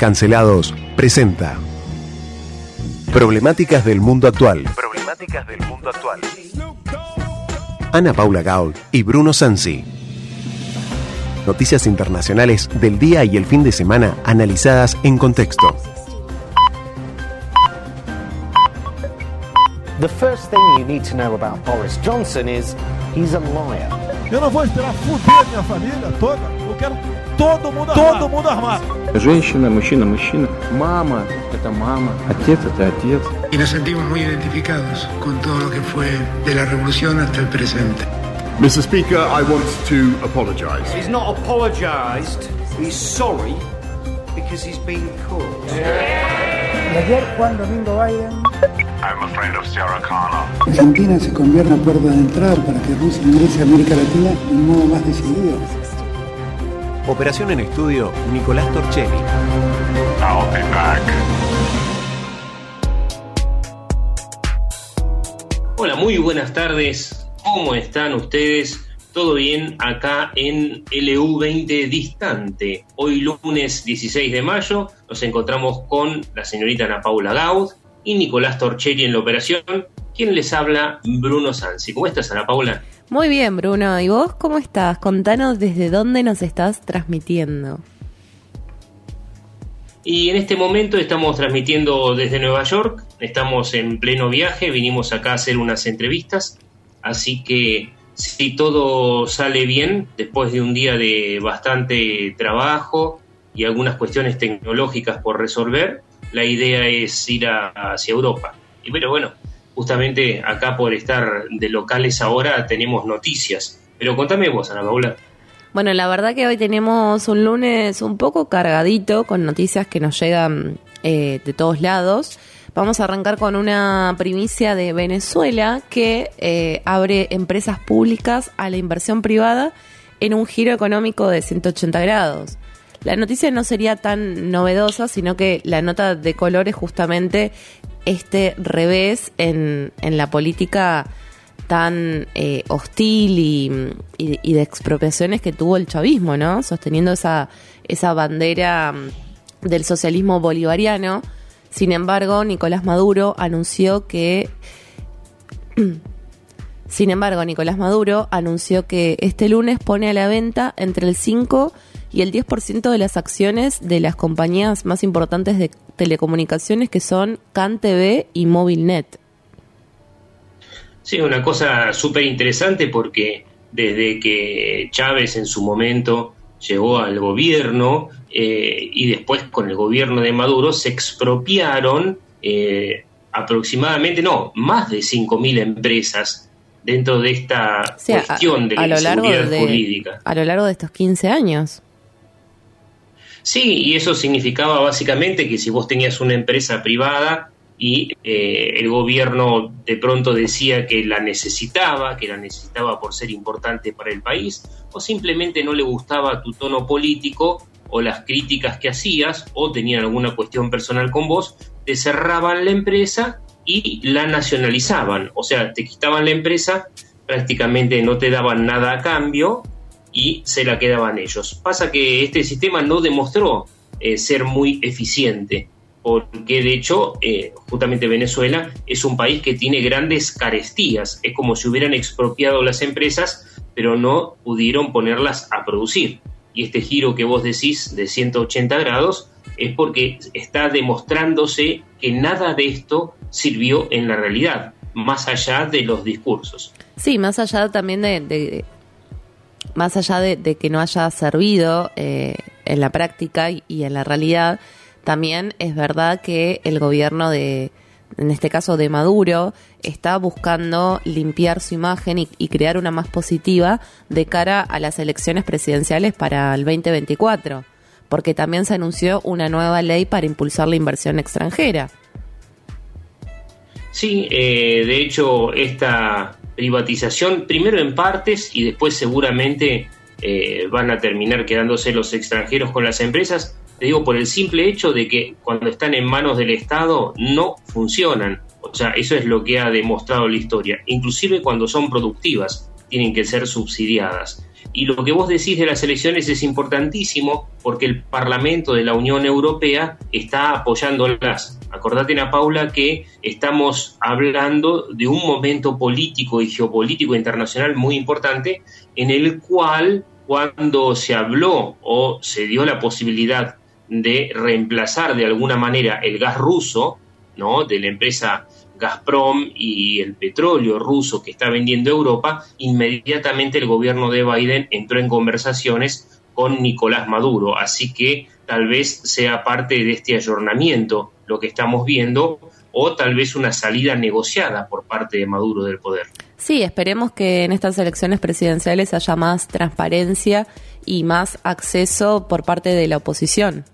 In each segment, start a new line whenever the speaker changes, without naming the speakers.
Cancelados presenta Problemáticas del mundo actual.
Problemáticas del mundo actual.
Ana Paula Gaul y Bruno Sansi. Noticias internacionales del día y el fin de semana analizadas en contexto.
The first thing you need to know about Boris Johnson is he's a liar.
Eu não vou esperar fuder minha família toda. Eu quero todo mundo armado. Todo mundo armado.
Женщина, мужчина, мужчина. Мама – это мама. Отец – это отец.
y nos sentimos muy identificados con todo lo que fue de la revolución hasta el presente.
Mr. Speaker, I want to apologise.
He's not apologised, he's sorry because he's been caught.
Y ayer Juan Domingo Biden
I'm a friend of Sarah Connor.
Argentina se convierte en puerta de entrada para que Rusia ingrese a América Latina de un modo más decidido.
Operación en estudio, Nicolás Torchelli.
I'll be back.
Hola, muy buenas tardes. ¿Cómo están ustedes? ¿Todo bien acá en LU20 Distante? Hoy lunes 16 de mayo nos encontramos con la señorita Ana Paula Gaud y Nicolás Torchelli en la operación. ¿Quién les habla? Bruno Sansi. ¿Cómo estás, Ana Paula?
Muy bien, Bruno. ¿Y vos cómo estás? Contanos desde dónde nos estás transmitiendo.
Y en este momento estamos transmitiendo desde Nueva York, estamos en pleno viaje, vinimos acá a hacer unas entrevistas, así que si todo sale bien, después de un día de bastante trabajo y algunas cuestiones tecnológicas por resolver, la idea es ir a- hacia Europa. Y pero bueno, justamente acá por estar de locales ahora tenemos noticias. Pero contame vos, Ana Paula.
Bueno, la verdad que hoy tenemos un lunes un poco cargadito con noticias que nos llegan eh, de todos lados. Vamos a arrancar con una primicia de Venezuela que eh, abre empresas públicas a la inversión privada en un giro económico de 180 grados. La noticia no sería tan novedosa, sino que la nota de color es justamente este revés en, en la política tan eh, hostil y, y- y de expropiaciones que tuvo el chavismo, ¿no? Sosteniendo esa, esa bandera mm, del socialismo bolivariano. Sin embargo, Nicolás Maduro anunció que sin embargo, Nicolás Maduro anunció que este lunes pone a la venta entre el 5 y el 10% de las acciones de las compañías más importantes de telecomunicaciones que son CanTV y Movilnet.
Sí, una cosa súper interesante porque desde que Chávez en su momento llegó al gobierno eh, y después con el gobierno de Maduro se expropiaron eh, aproximadamente, no, más de 5.000 empresas dentro de esta
O sea,
cuestión de
a
la inseguridad
de-
jurídica.
A lo largo de estos 15 años.
Sí, y eso significaba básicamente que si vos tenías una empresa privada y eh, el gobierno de pronto decía que la necesitaba, que la necesitaba por ser importante para el país, o simplemente no le gustaba tu tono político o las críticas que hacías, o tenían alguna cuestión personal con vos, te cerraban la empresa y la nacionalizaban. O sea, te quitaban la empresa, prácticamente no te daban nada a cambio y se la quedaban ellos. Pasa que este sistema no demostró eh, ser muy eficiente, porque de hecho, eh, justamente Venezuela es un país que tiene grandes carestías. Es como si hubieran expropiado las empresas, pero no pudieron ponerlas a producir. Y este giro que vos decís de 180 grados es porque está demostrándose que nada de esto sirvió en la realidad, más allá de los discursos.
Sí, más allá también de, más allá de, que no haya servido eh, en la práctica y, en la realidad, también es verdad que el gobierno de, en este caso de Maduro, está buscando limpiar su imagen y, y crear una más positiva de cara a las elecciones presidenciales para el 2024, porque también se anunció una nueva ley para impulsar la inversión extranjera.
Sí, eh, de hecho, esta privatización, primero en partes y después seguramente eh, van a terminar quedándose los extranjeros con las empresas, te digo, por el simple hecho de que cuando están en manos del Estado no funcionan. O sea, eso es lo que ha demostrado la historia. Inclusive cuando son productivas, tienen que ser subsidiadas. Y lo que vos decís de las elecciones es importantísimo porque el Parlamento de la Unión Europea está apoyándolas. Acordate, Ana Paula, que estamos hablando de un momento político y geopolítico internacional muy importante en el cual cuando se habló o se dio la posibilidad de reemplazar de alguna manera el gas ruso, ¿no? de la empresa Gazprom y el petróleo ruso que está vendiendo Europa, inmediatamente el gobierno de Biden entró en conversaciones con Nicolás Maduro. Así que tal vez sea parte de este ayornamiento lo que estamos viendo o tal vez una salida negociada por parte de Maduro del poder.
Sí, esperemos que en estas elecciones presidenciales haya más transparencia y más acceso por parte de la oposición.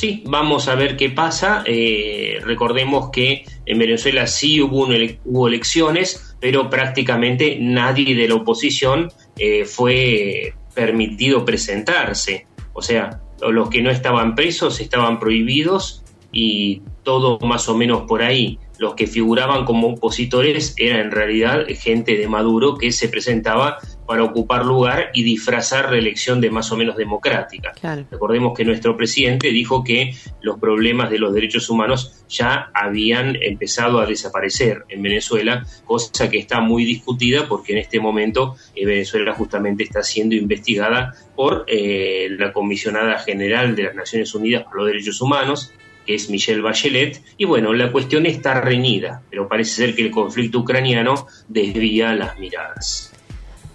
Sí, vamos a ver qué pasa. Eh, recordemos que en Venezuela sí hubo, hubo, elecciones, pero prácticamente nadie de la oposición eh, fue permitido presentarse. O sea, los que no estaban presos estaban prohibidos y todo más o menos por ahí los que figuraban como opositores eran en realidad gente de Maduro que se presentaba para ocupar lugar y disfrazar la elección de más o menos democrática. Recordemos que nuestro presidente dijo que los problemas de los derechos humanos ya habían empezado a desaparecer en Venezuela, cosa que está muy discutida porque en este momento eh, Venezuela justamente está siendo investigada por eh, la comisionada general de las Naciones Unidas por los Derechos Humanos, que es Michelle Bachelet, y bueno, la cuestión está reñida, pero parece ser que el conflicto ucraniano desvía las miradas.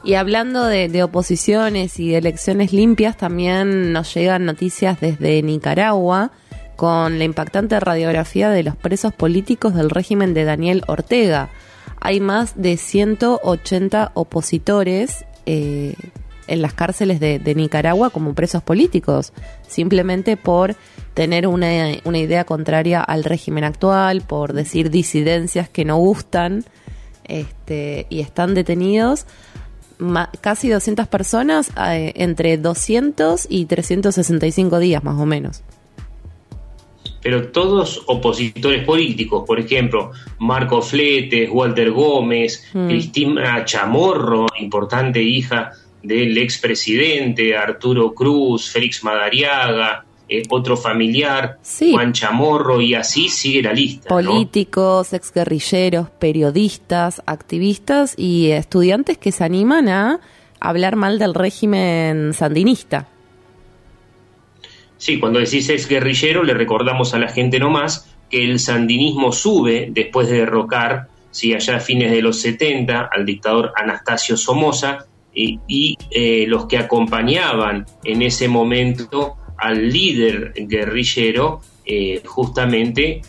Y hablando de, oposiciones y de elecciones limpias, también nos llegan noticias desde Nicaragua con la impactante radiografía de los presos políticos del régimen de Daniel Ortega. Hay más de 180 opositores eh, en las cárceles de, Nicaragua como presos políticos, simplemente por tener una, una, idea contraria al régimen actual, por decir disidencias que no gustan, este, y están detenidos casi 200 personas eh, entre 200 y 365 días más o menos
pero todos opositores políticos, por ejemplo, Marco Fletes, Walter Gómez, mm. Cristina Chamorro, importante hija del expresidente Arturo Cruz, Félix Madariaga, eh, otro familiar, Juan Chamorro, y así sigue la lista.
Políticos, exguerrilleros, periodistas, activistas y estudiantes que se animan a hablar mal del régimen sandinista.
Sí, cuando decís exguerrillero le recordamos a la gente nomás que el sandinismo sube después de derrocar, sí, allá a fines de los 70, al dictador Anastasio Somoza, y, eh, los que acompañaban en ese momento al líder guerrillero, eh, justamente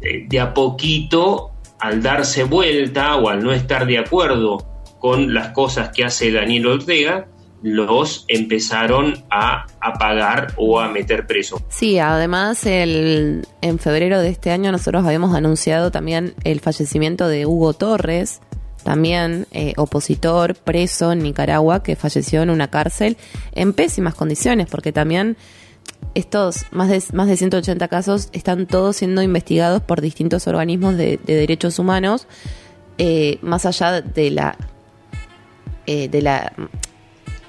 de, a poquito, al darse vuelta o al no estar de acuerdo con las cosas que hace Daniel Ortega, los empezaron a apagar o a meter preso.
Sí, además el, en febrero de este año nosotros habíamos anunciado también el fallecimiento de Hugo Torres, también eh, opositor preso en Nicaragua que falleció en una cárcel en pésimas condiciones porque también estos más de, más de 180 casos están todos siendo investigados por distintos organismos de, derechos humanos eh, más allá de la eh, de la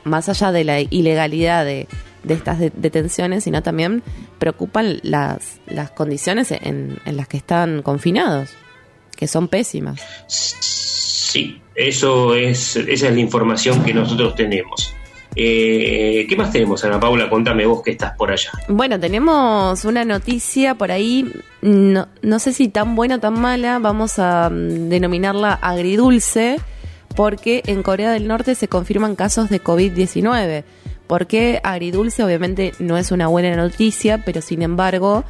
más allá de la ilegalidad de, de estas detenciones sino también preocupan las, las condiciones en, en las que están confinados que son pésimas
Sí, eso es, esa es la información que nosotros tenemos. Eh, ¿Qué más tenemos, Ana Paula? Contame vos que estás por allá.
Bueno, tenemos una noticia por ahí, no, sé si tan buena o tan mala, vamos a mm, denominarla agridulce, porque en Corea del Norte se confirman casos de COVID-19. ¿Por qué agridulce? Obviamente no es una buena noticia, pero sin embargo,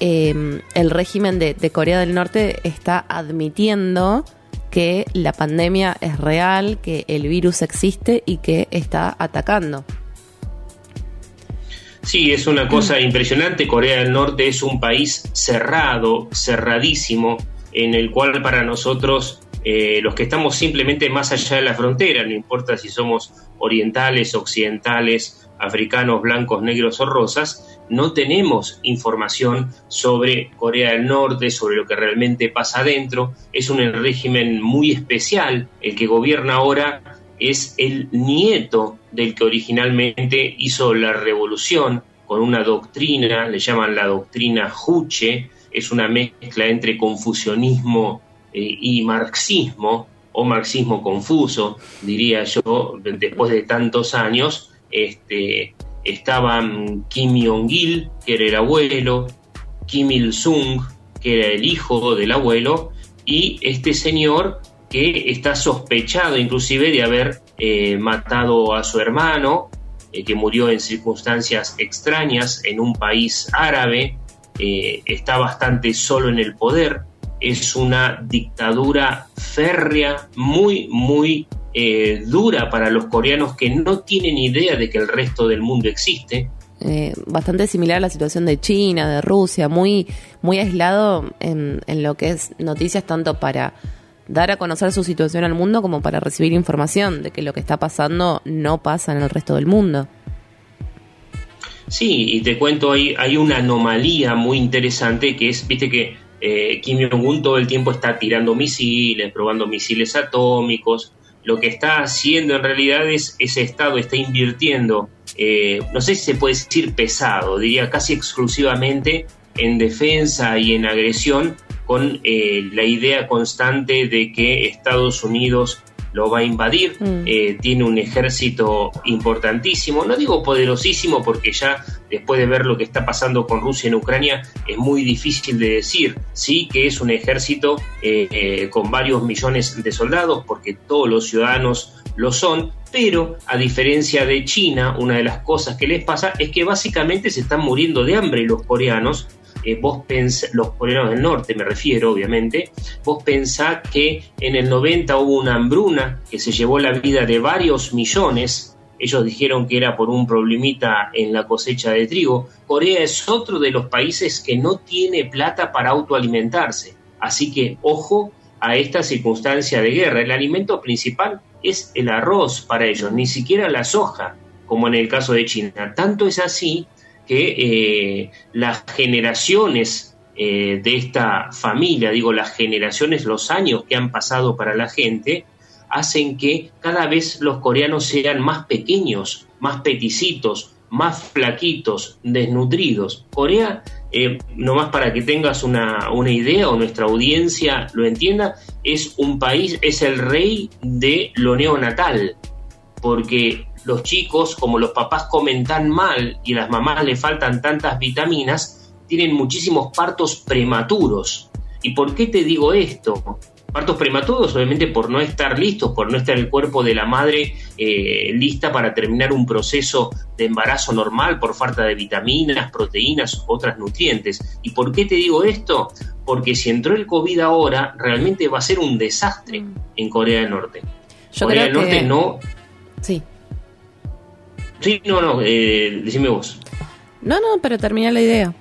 em, el régimen de Corea del Norte está admitiendo que la pandemia es real, que el virus existe y que está atacando.
Sí, es una cosa impresionante. Corea del Norte es un país cerrado, cerradísimo, en el cual para nosotros, eh, los que estamos simplemente más allá de la frontera, no importa si somos orientales, occidentales, africanos, blancos, negros o rosas, no tenemos información sobre Corea del Norte, sobre lo que realmente pasa adentro. Es un régimen muy especial el que gobierna ahora es el nieto del que originalmente hizo la revolución con una doctrina, le llaman la doctrina Juche, es una mezcla entre confucianismo eh, y marxismo, o marxismo confuso, diría yo, después de tantos años, este, estaban Kim Jong-il, que era el abuelo, Kim Il-sung, que era el hijo del abuelo, y este señor que está sospechado inclusive de haber eh, matado a su hermano, eh, que murió en circunstancias extrañas en un país árabe, está bastante solo en el poder, es una dictadura férrea, muy, muy dura para los coreanos que no tienen idea de que el resto del mundo existe.
bastante similar a la situación de China, de Rusia, muy, muy aislado en, en lo que es noticias tanto para dar a conocer su situación al mundo como para recibir información de que lo que está pasando no pasa en el resto del mundo.
Sí, y te cuento, hay, hay una anomalía muy interesante que es, viste que eh, Kim Jong-un todo el tiempo está tirando misiles, probando misiles atómicos. Lo que está haciendo en realidad es ese Estado está invirtiendo, eh, no sé si se puede decir pesado, diría casi exclusivamente en defensa y en agresión con eh, la idea constante de que Estados Unidos lo va a invadir, mm. eh, tiene un ejército importantísimo, no digo poderosísimo porque ya después de ver lo que está pasando con Rusia en Ucrania es muy difícil de decir, sí que es un ejército eh, con varios millones de soldados porque todos los ciudadanos lo son, pero a diferencia de China, una de las cosas que les pasa es que básicamente se están muriendo de hambre los coreanos vos pensás, los coreanos del norte me refiero obviamente, vos pensás que en el 90 hubo una hambruna que se llevó la vida de varios millones, ellos dijeron que era por un problemita en la cosecha de trigo, Corea es otro de los países que no tiene plata para autoalimentarse, así que ojo a esta circunstancia de guerra, el alimento principal es el arroz para ellos, ni siquiera la soja, como en el caso de China. Tanto es así que eh, las generaciones eh, de esta familia, digo las generaciones, los años que han pasado para la gente, hacen que cada vez los coreanos sean más pequeños, más peticitos, más flaquitos, desnutridos. Corea, eh, nomás para que tengas una, una, idea o nuestra audiencia lo entienda, es un país, es el rey de lo neonatal, porque los chicos, como los papás comen tan mal y a las mamás le faltan tantas vitaminas, tienen muchísimos partos prematuros. ¿Y por qué te digo esto? Partos prematuros, obviamente, por no estar listos, por no estar el cuerpo de la madre eh, lista para terminar un proceso de embarazo normal por falta de vitaminas, proteínas, otras nutrientes. ¿Y por qué te digo esto? Porque si entró el COVID ahora, realmente va a ser un desastre mm. en Corea del Norte. Corea del Norte no.
Sí.
Sí, no, no, eh, decime vos.
No, no, pero termina la idea.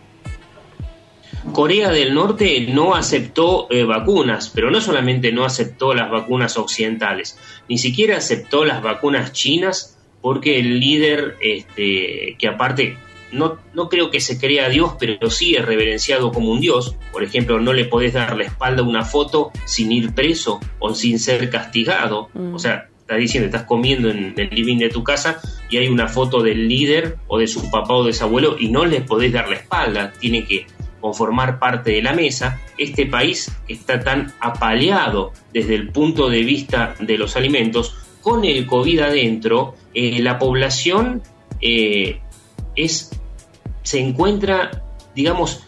Corea del Norte no aceptó eh, vacunas, pero no solamente no aceptó las vacunas occidentales, ni siquiera aceptó las vacunas chinas porque el líder, este, que aparte no, no creo que se crea Dios, pero sí es reverenciado como un Dios. Por ejemplo, no le podés dar la espalda a una foto sin ir preso o sin ser castigado. Mm. O sea, estás diciendo, estás comiendo en el living de tu casa y hay una foto del líder o de su papá o de su abuelo y no les podés dar la espalda, tiene que conformar parte de la mesa, este país está tan apaleado desde el punto de vista de los alimentos, con el COVID adentro, eh, la población eh, es, se encuentra, digamos,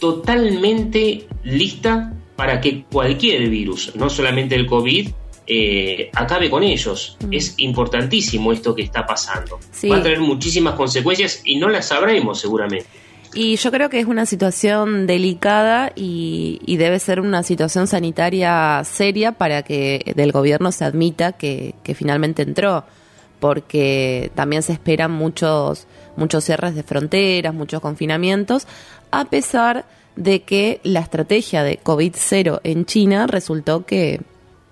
totalmente lista para que cualquier virus, no solamente el COVID, eh, acabe con ellos. Mm. Es importantísimo esto que está pasando. Va a tener muchísimas consecuencias y no las sabremos seguramente.
Y yo creo que es una situación delicada y, debe ser una situación sanitaria seria para que del gobierno se admita que, finalmente entró, porque también se esperan muchos, muchos cierres de fronteras, muchos confinamientos, a pesar de que la estrategia de COVID-0 en China resultó que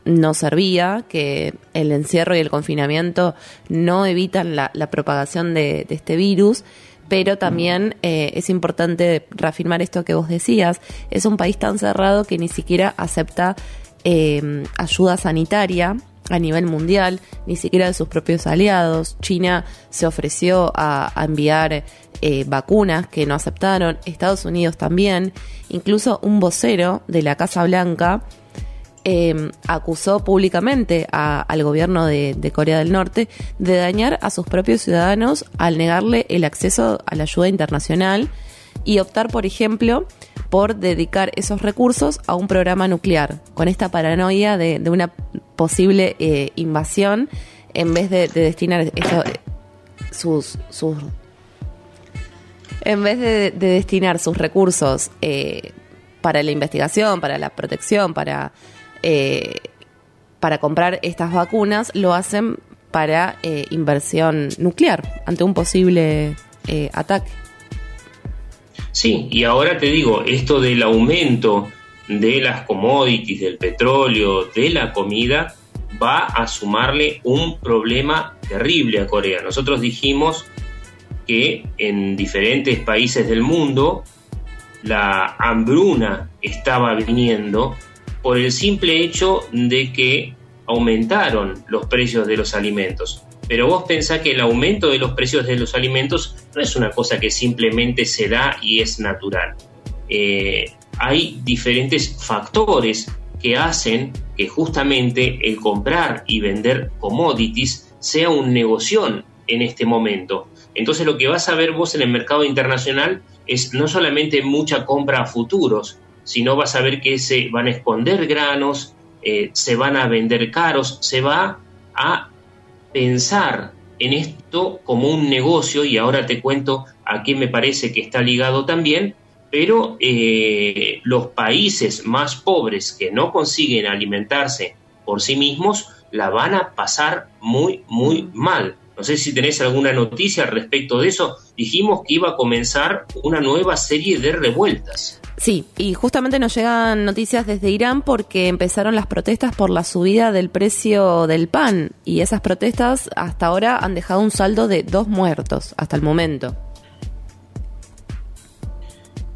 no servía, que el encierro y el confinamiento no evitan la, propagación de, este virus, pero también eh, es importante reafirmar esto que vos decías, es un país tan cerrado que ni siquiera acepta eh, ayuda sanitaria a nivel mundial, ni siquiera de sus propios aliados. China se ofreció a, a enviar eh, vacunas que no aceptaron, Estados Unidos también, incluso un vocero de la Casa Blanca eh, acusó públicamente a- al gobierno de, Corea del Norte de dañar a sus propios ciudadanos al negarle el acceso a la ayuda internacional y optar, por ejemplo, por dedicar esos recursos a un programa nuclear, con esta paranoia de, una posible eh, invasión, en vez de, de destinar sus, sus en vez de destinar sus recursos eh, para la investigación, para la protección, para, eh, para comprar estas vacunas, lo hacen para eh, inversión nuclear ante un posible eh, ataque.
Sí, y ahora te digo, esto del aumento de las commodities, del petróleo, de la comida, va a sumarle un problema terrible a Corea. Nosotros dijimos que en diferentes países del mundo la hambruna estaba viniendo por el simple hecho de que aumentaron los precios de los alimentos. Pero vos pensás que el aumento de los precios de los alimentos no es una cosa que simplemente se da y es natural. Eh, hay diferentes factores que hacen que justamente el comprar y vender commodities sea un negocio en este momento. Entonces lo que vas a ver vos en el mercado internacional es no solamente mucha compra a futuros, sino vas a ver que se van a esconder granos, eh, se van a vender caros, se va a pensar en esto como un negocio y ahora te cuento a qué me parece que está ligado también, pero eh, los países más pobres que no consiguen alimentarse por sí mismos la van a pasar muy, muy mal. No sé si tenés alguna noticia al respecto de eso. Dijimos que iba a comenzar una nueva serie de revueltas.
Sí, y justamente nos llegan noticias desde Irán porque empezaron las protestas por la subida del precio del pan y esas protestas hasta ahora han dejado un saldo de dos muertos hasta el momento.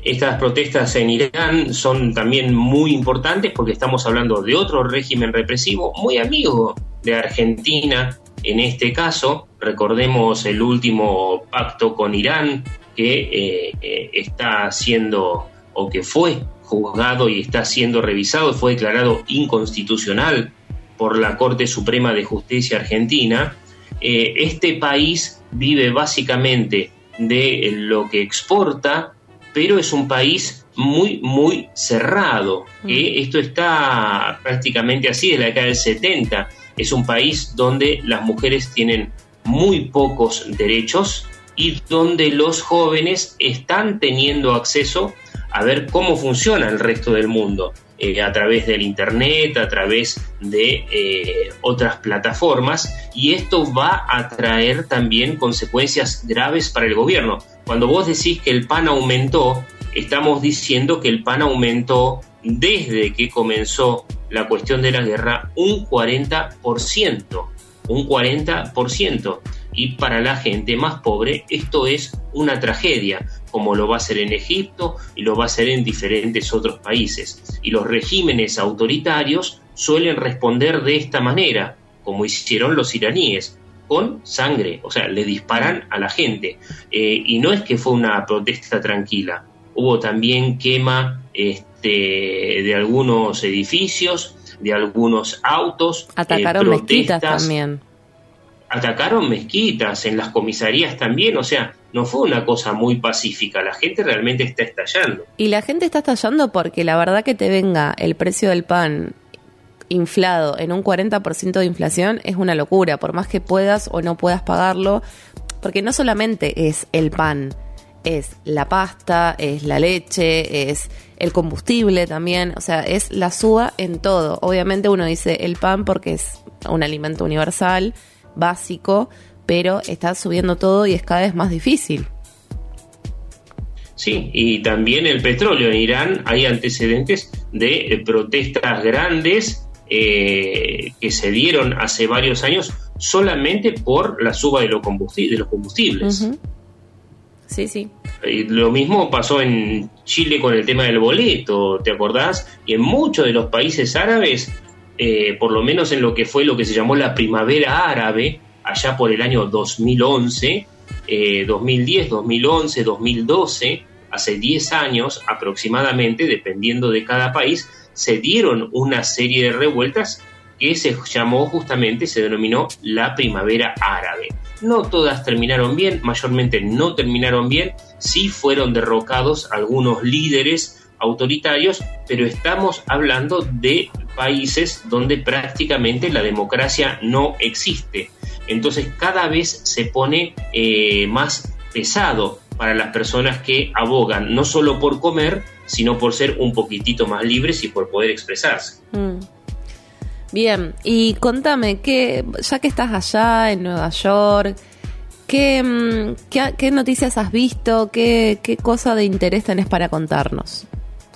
Estas protestas en Irán son también muy importantes porque estamos hablando de otro régimen represivo muy amigo de Argentina. En este caso, recordemos el último pacto con Irán que eh, eh, está siendo o que fue juzgado y está siendo revisado, fue declarado inconstitucional por la Corte Suprema de Justicia Argentina. Eh, este país vive básicamente de lo que exporta, pero es un país muy, muy cerrado. que Esto está prácticamente así desde la década del 70. Es un país donde las mujeres tienen muy pocos derechos y donde los jóvenes están teniendo acceso a ver cómo funciona el resto del mundo. eh, a través del Internet, a través de eh, otras plataformas, y esto va a traer también consecuencias graves para el gobierno. Cuando vos decís que el pan aumentó, estamos diciendo que el pan aumentó desde que comenzó la cuestión de la guerra un 40%, un 40%. Y para la gente más pobre esto es una tragedia, como lo va a ser en Egipto y lo va a ser en diferentes otros países. Y los regímenes autoritarios suelen responder de esta manera, como hicieron los iraníes, con sangre, o sea, le disparan a la gente. Eh, y no es que fue una protesta tranquila, hubo también quema este, de algunos edificios, de algunos autos.
Atacaron
eh,
mezquitas
protestas.
también.
Atacaron mezquitas, en las comisarías también, o sea, no fue una cosa muy pacífica, la gente realmente está estallando.
Y la gente está estallando porque la verdad que te venga el precio del pan inflado en un 40% de inflación es una locura, por más que puedas o no puedas pagarlo, porque no solamente es el pan, es la pasta, es la leche, es el combustible también, o sea, es la suba en todo. Obviamente uno dice el pan porque es un alimento universal, básico, pero está subiendo todo y es cada vez más difícil.
Sí, y también el petróleo. En Irán hay antecedentes de eh, protestas grandes eh, que se dieron hace varios años solamente por la suba de, los combustibles.
Sí, sí.
Y Lo mismo pasó en Chile con el tema del boleto, ¿te acordás? Y en muchos de los países árabes eh, por lo menos en lo que fue lo que se llamó la primavera árabe, allá por el año 2011, 2010, 2011, 2012, hace 10 años aproximadamente, dependiendo de cada país, se dieron una serie de revueltas que se llamó justamente, se denominó la primavera árabe. No todas terminaron bien, mayormente no terminaron bien, sí fueron derrocados algunos líderes autoritarios, pero estamos hablando de países donde prácticamente la democracia no existe. Entonces cada vez se pone eh, más pesado para las personas que abogan no solo por comer, sino por ser un poquitito más libres y por poder expresarse.
Mm. Bien, y contame, que, ya que estás allá en Nueva York, ¿qué, mm, qué, noticias has visto? ¿Qué, ¿Qué cosa de interés tenés para contarnos?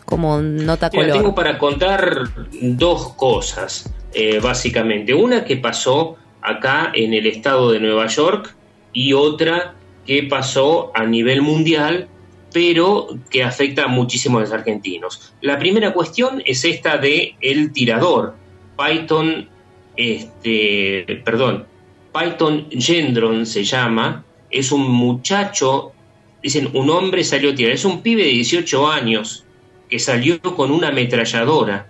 Como nota color.
tengo para contar dos cosas, eh, básicamente. Una que pasó acá en el estado de Nueva York y otra que pasó a nivel mundial, pero que afecta a muchísimos argentinos. La primera cuestión es esta de el tirador, Python, este, perdón, Python Gendron se llama, es un muchacho, dicen, un hombre salió a tirar, es un pibe de 18 años que salió con una ametralladora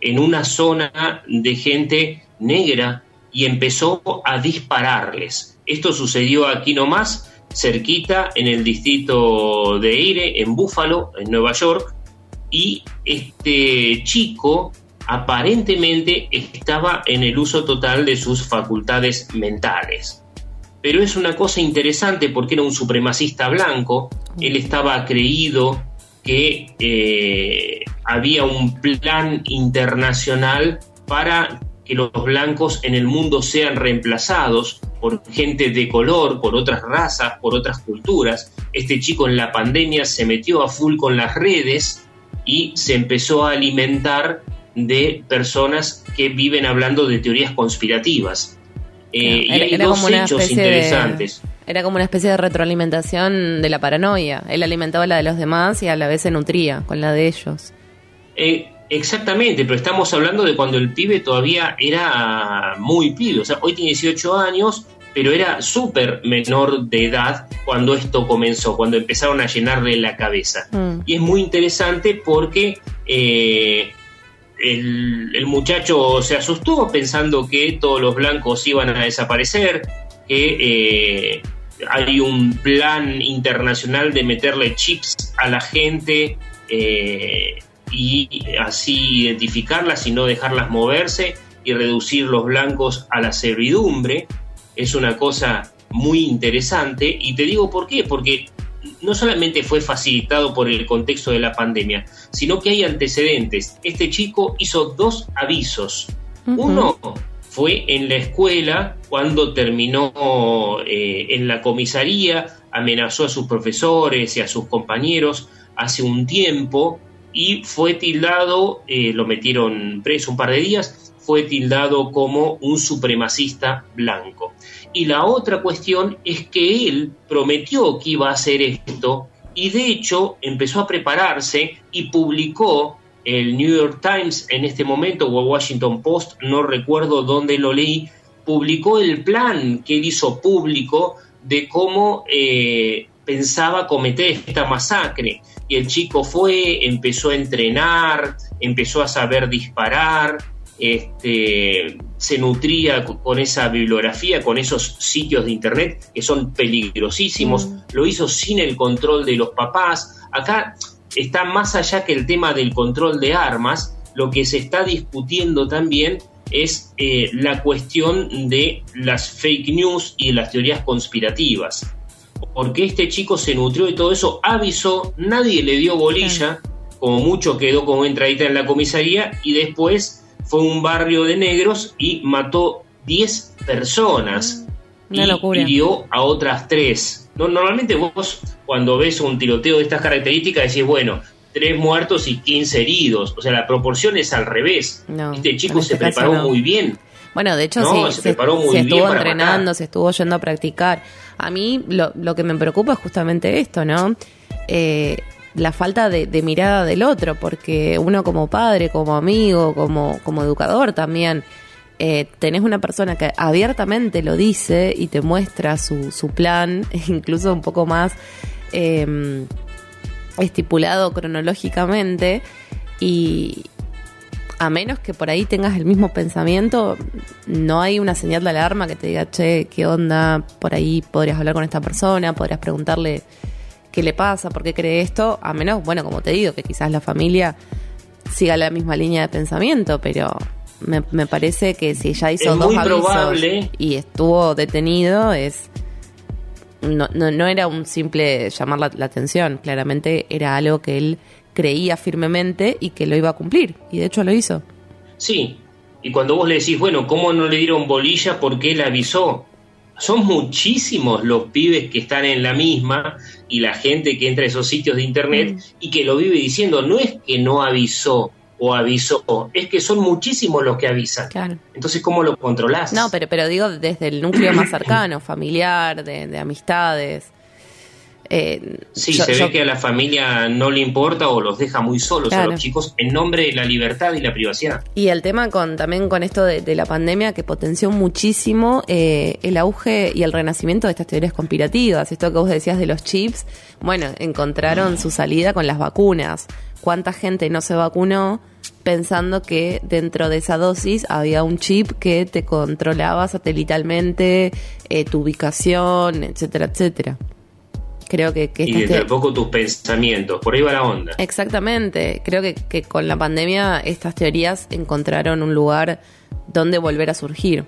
en una zona de gente negra y empezó a dispararles. Esto sucedió aquí nomás, cerquita, en el distrito de Eire, en Buffalo, en Nueva York, y este chico aparentemente estaba en el uso total de sus facultades mentales. Pero es una cosa interesante porque era un supremacista blanco, él estaba creído que eh, había un plan internacional para que los blancos en el mundo sean reemplazados por gente de color, por otras razas, por otras culturas. Este chico en la pandemia se metió a full con las redes y se empezó a alimentar de personas que viven hablando de teorías conspirativas. Eh, y hay dos hechos interesantes.
Era como una especie de retroalimentación de la paranoia. Él alimentaba la de los demás y a la vez se nutría con la de ellos.
Eh, exactamente, pero estamos hablando de cuando el pibe todavía era muy pibe. O sea, hoy tiene 18 años, pero era súper menor de edad cuando esto comenzó, cuando empezaron a llenarle la cabeza. Mm. Y es muy interesante porque eh, el, muchacho se asustó pensando que todos los blancos iban a desaparecer, que eh, hay un plan internacional de meterle chips a la gente eh, y así identificarlas y no dejarlas moverse y reducir los blancos a la servidumbre. Es una cosa muy interesante y te digo por qué, porque no solamente fue facilitado por el contexto de la pandemia, sino que hay antecedentes. Este chico hizo dos avisos. Uno fue en la escuela cuando terminó eh, en la comisaría, amenazó a sus profesores y a sus compañeros hace un tiempo y fue tildado, eh, lo metieron preso un par de días, fue tildado como un supremacista blanco. Y la otra cuestión es que él prometió que iba a hacer esto y de hecho empezó a prepararse y publicó el New York Times en este momento o el Washington Post, no recuerdo dónde lo leí, publicó el plan que él hizo público de cómo eh, pensaba cometer esta masacre. Y el chico fue, empezó a entrenar, empezó a saber disparar, este, se nutría con esa bibliografía, con esos sitios de internet que son peligrosísimos, mm. lo hizo sin el control de los papás. Acá está más allá que el tema del control de armas, lo que se está discutiendo también es eh, la cuestión de las fake news y de las teorías conspirativas. Porque este chico se nutrió de todo eso, avisó, nadie le dio bolilla, como mucho quedó como entradita en la comisaría y después fue un barrio de negros y mató 10 personas y hirió a otras 3. No, normalmente vos cuando ves un tiroteo de estas características decís, bueno, 3 muertos y 15 heridos. O sea, la proporción es al revés. este chico se este preparó muy bien.
Bueno, de hecho, sí, se, preparó muy se estuvo entrenando, se estuvo yendo a practicar. A mí lo, lo, que me preocupa es justamente esto, ¿no? Eh, la falta de, de mirada del otro, porque uno como padre, como amigo, como, como educador también, eh, tenés una persona que abiertamente lo dice y te muestra su, su plan, incluso un poco más eh, estipulado cronológicamente, y a menos que por ahí tengas el mismo pensamiento, no hay una señal de alarma que te diga, che, ¿qué onda? Por ahí podrías hablar con esta persona, podrías preguntarle qué le pasa, por qué cree esto, a menos, bueno, como te digo, que quizás la familia siga la misma línea de pensamiento, pero me, me parece que si ya hizo
Es
dos
muy
avisos
probable.
y estuvo detenido, es no, no, no era un simple llamar la, la atención, claramente era algo que él creía firmemente y que lo iba a cumplir, y de hecho lo hizo.
Sí, y cuando vos le decís, bueno, ¿cómo no le dieron bolilla? porque él avisó? Son muchísimos los pibes que están en la misma y la gente que entra a esos sitios de internet y que lo vive diciendo, no es que no avisó o avisó, es que son muchísimos los que avisan.
Claro.
Entonces, ¿cómo lo controlás?
No, pero, pero digo desde el núcleo más cercano, familiar, de, de amistades. Eh,
Sí,
yo-
se
yo-
ve que a la familia no le importa o los deja muy solos a los chicos en nombre de la libertad y la privacidad.
Y el tema con también con esto de, de la pandemia que potenció muchísimo eh, el auge y el renacimiento de estas teorías conspirativas. Esto que vos decías de los chips, bueno, encontraron su salida con las vacunas. ¿Cuánta gente no se vacunó pensando que dentro de esa dosis había un chip que te controlaba satelitalmente eh, tu ubicación, etcétera, etcétera? Creo que, que
Y
estas
dentro de
te-
poco tus pensamientos, por ahí va la onda.
Exactamente. Creo que, que con la pandemia estas teorías encontraron un lugar donde volver a surgir.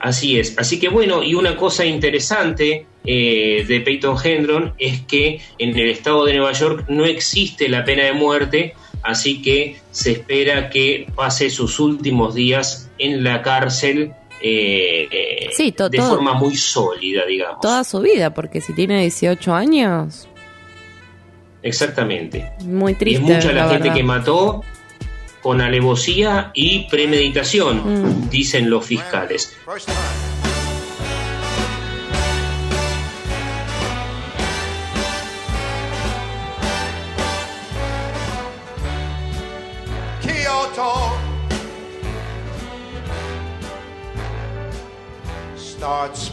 Así es. Así que bueno, y una cosa interesante eh, de Peyton Hendron es que en el estado de Nueva York no existe la pena de muerte, así que se espera que pase sus últimos días en la cárcel eh, eh,
Sí, to-
de
todo.
forma muy sólida, digamos.
Toda su vida, porque si tiene 18 años,
Exactamente.
muy
Y
triste.
es mucha la, gente
verdad.
que mató con alevosía y premeditación,
Mm.
dicen los fiscales.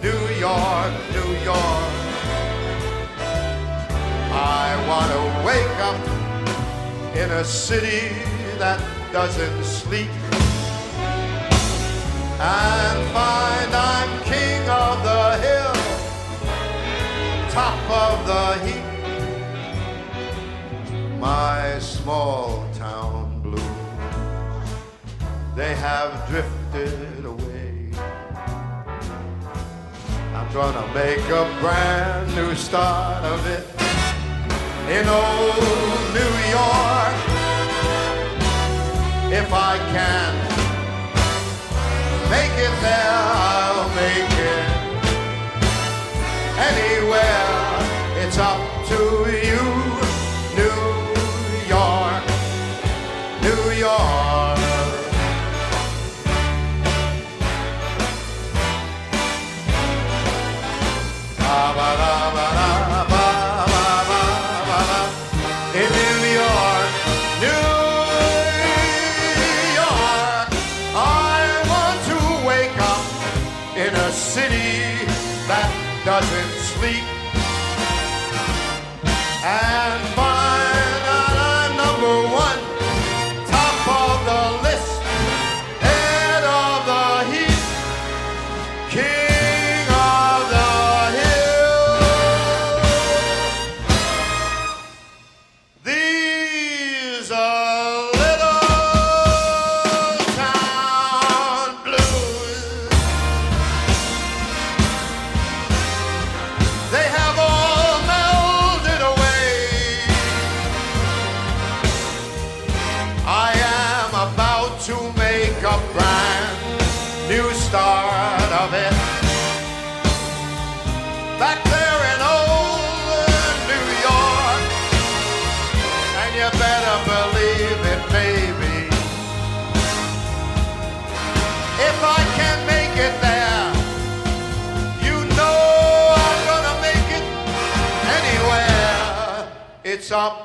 New York, New York. I want to wake up in a city that doesn't sleep and find I'm king of the hill, top of the heap. My small town blues, they have drifted I'm gonna make a brand new start of it in old New York. If I can make it there, I'll make it anywhere. It's up to you, back there in old New York. And you better believe it, baby. If I can make it there, you know I'm gonna make it anywhere. It's you.